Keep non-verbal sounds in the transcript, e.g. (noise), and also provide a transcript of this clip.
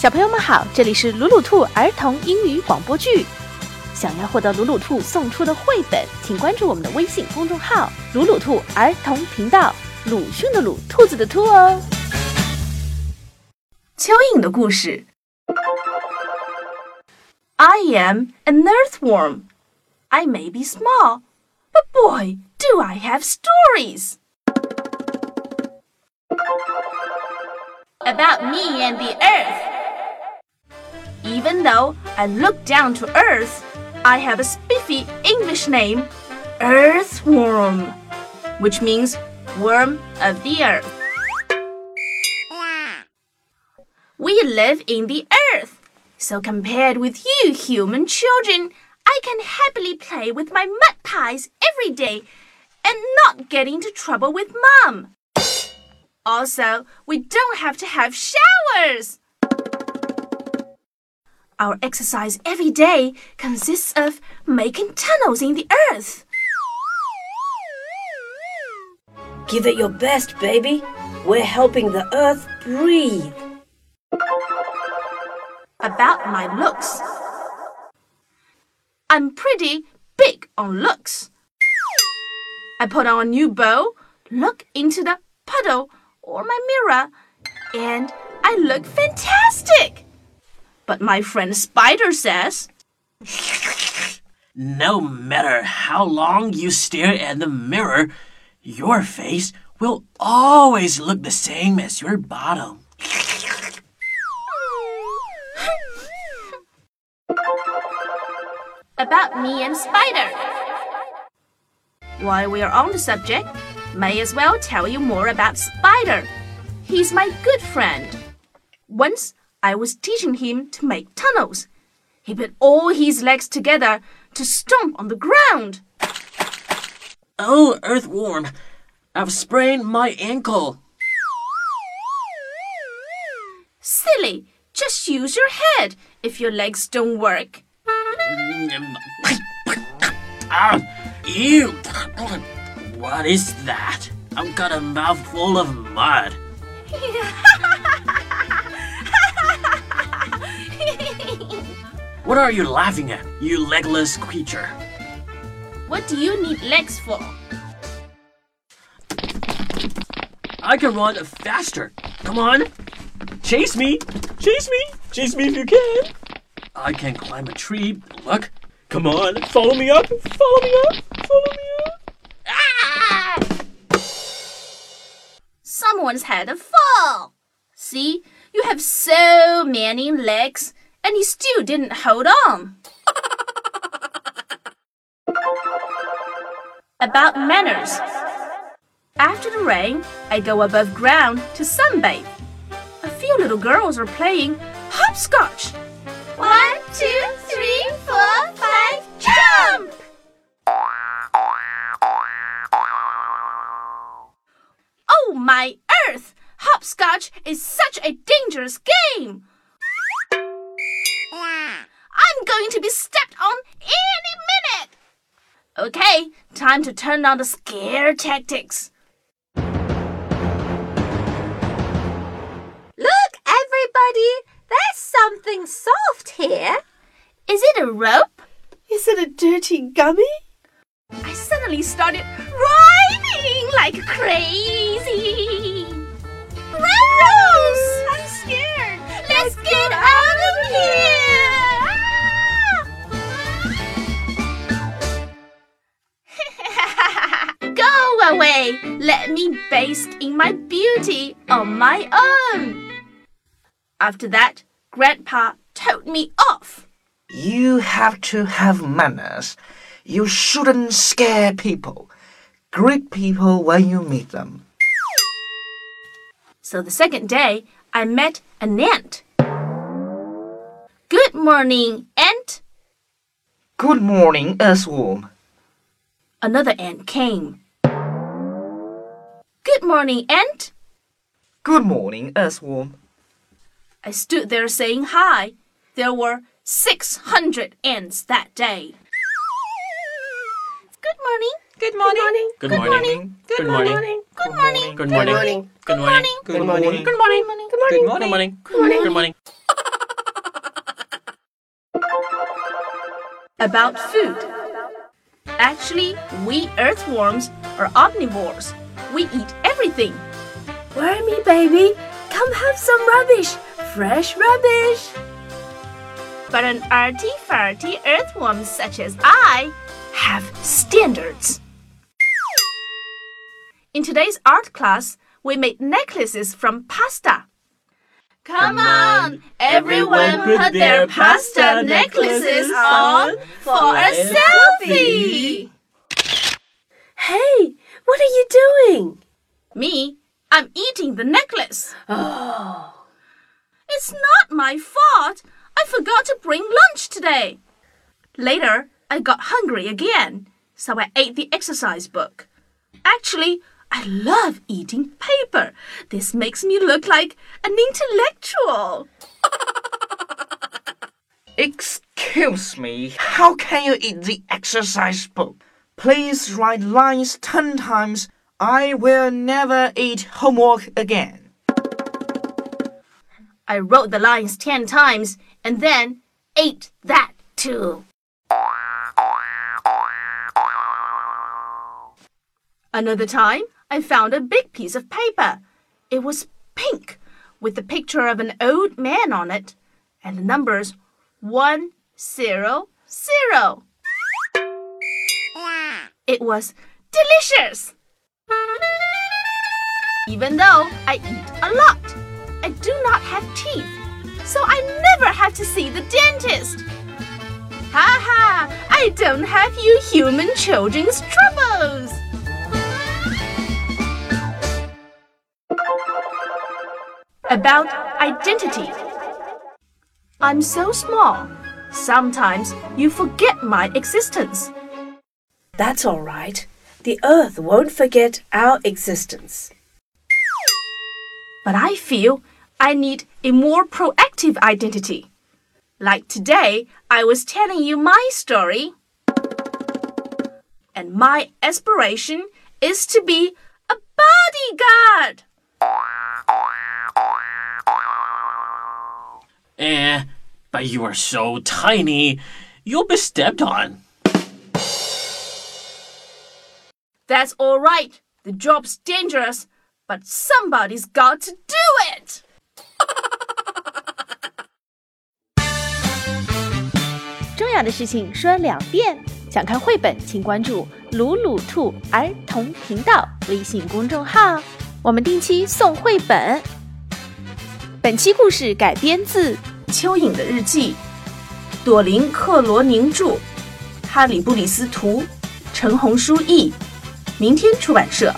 小朋友们好，这里是鲁鲁兔儿童英语广播剧。想要获得鲁鲁兔送出的绘本，请关注我们的微信公众号“鲁鲁兔儿童频道”。鲁迅的鲁，兔子的兔哦。蚯蚓的故事。I am an earthworm. I may be small, but boy, do I have stories. About me and the earth. Even though I look down to earth, I have a spiffy English name, Earthworm, which means worm of the earth. We live in the earth, so compared with you human children, I can happily play with my mud pies every day and not get into trouble with mom. Also, we don't have to have showers. Our exercise every day consists of making tunnels in the earth. Give it your best, baby. We're helping the earth breathe. About my looks. I'm pretty big on looks. I put on a new bow, look into the puddle or my mirror, and I look fantastic. But my friend Spider says, No matter how long you stare at the mirror, your face will always look the same as your bottom. About me and Spider. While we are on the subject, may as well tell you more about Spider. He's my good friend. Once I was teaching him to make tunnels. He put all his legs together to stomp on the ground. Oh, earthworm, I've sprained my ankle. Silly, just use your head if your legs don't work. Ah, ew! What is that? I've got a mouthful of mud. (laughs) What are you laughing at, you legless creature? what do you need legs for? I can run faster. Come on. Chase me. Chase me. Chase me if you can. I can climb a tree. Look. Come on. Follow me up. Follow me up. Follow me up. Ah! Someone's had a fall. See, you have so many legs, and you still didn't hold on. About manners. After the rain, I go above ground to sunbathe. A few little girls are playing hopscotch. One, two, three, four, five, jump! Oh my earth! Hopscotch is such a dangerous game! Going to be stepped on any minute! Okay, time to turn on the scare tactics. Look, everybody! There's something soft here. Is it a rope? Is it a dirty gummy? I suddenly started rhyming like crazy. Rose! I'm scared. Let's get out of here! Go away. Let me bask in my beauty on my own. After that, Grandpa told me off. You have to have manners. You shouldn't scare people. Greet people when you meet them. So the second day, I met an ant. Good morning, ant. Good morning, Earthworm. Another ant came. Good morning, ant. Good morning, Earthworm. I stood there saying hi. There were 600 ants that day. Good morning. Good morning. Good morning. Good morning. Good morning. Good morning. Good morning. Good morning. Good morning. Good morning. Good morning. Good morning. Good morning. About food. Actually, we earthworms are omnivores. We eat everything. Wormy baby, come have some rubbish. Fresh rubbish. But an arty farty earthworm such as I have standards. In today's art class, we made necklaces from pasta. Come on, everyone put their pasta necklaces on for a selfie. Hey, what are you doing? Me, I'm eating the necklace. Oh. It's not my fault. I forgot to bring lunch today. Later, I got hungry again, so I ate the exercise book. Actually, I love eating paper. This makes me look like an intellectual. (laughs) Excuse me, how can you eat the exercise book? Please write lines ten times. I will never eat homework again. I wrote the lines ten times and then ate that too. Another time, I found a big piece of paper. It was pink with the picture of an old man on it and the numbers one zero zero. It was delicious. Even though I eat a lot, I do not have teeth, so I never have to see the dentist. Ha ha! I don't have you human children's troubles. About identity. I'm so small. Sometimes you forget my existence. That's all right. The earth won't forget our existence. But I feel I need a more proactive identity. Like today, I was telling you my story. And my aspiration is to be a bodyguard. Eh, but you are so tiny, you'll be stepped on. That's all right. The job's dangerous, but somebody's got to do it. (laughs) 重要的事情说两遍。想看绘本，请关注“鲁鲁兔儿童频道”微信公众号，我们定期送绘本。本期故事改编自蚯蚓的日记，朵琳·克罗宁著，哈里布里斯图，陈红书译，明天出版社。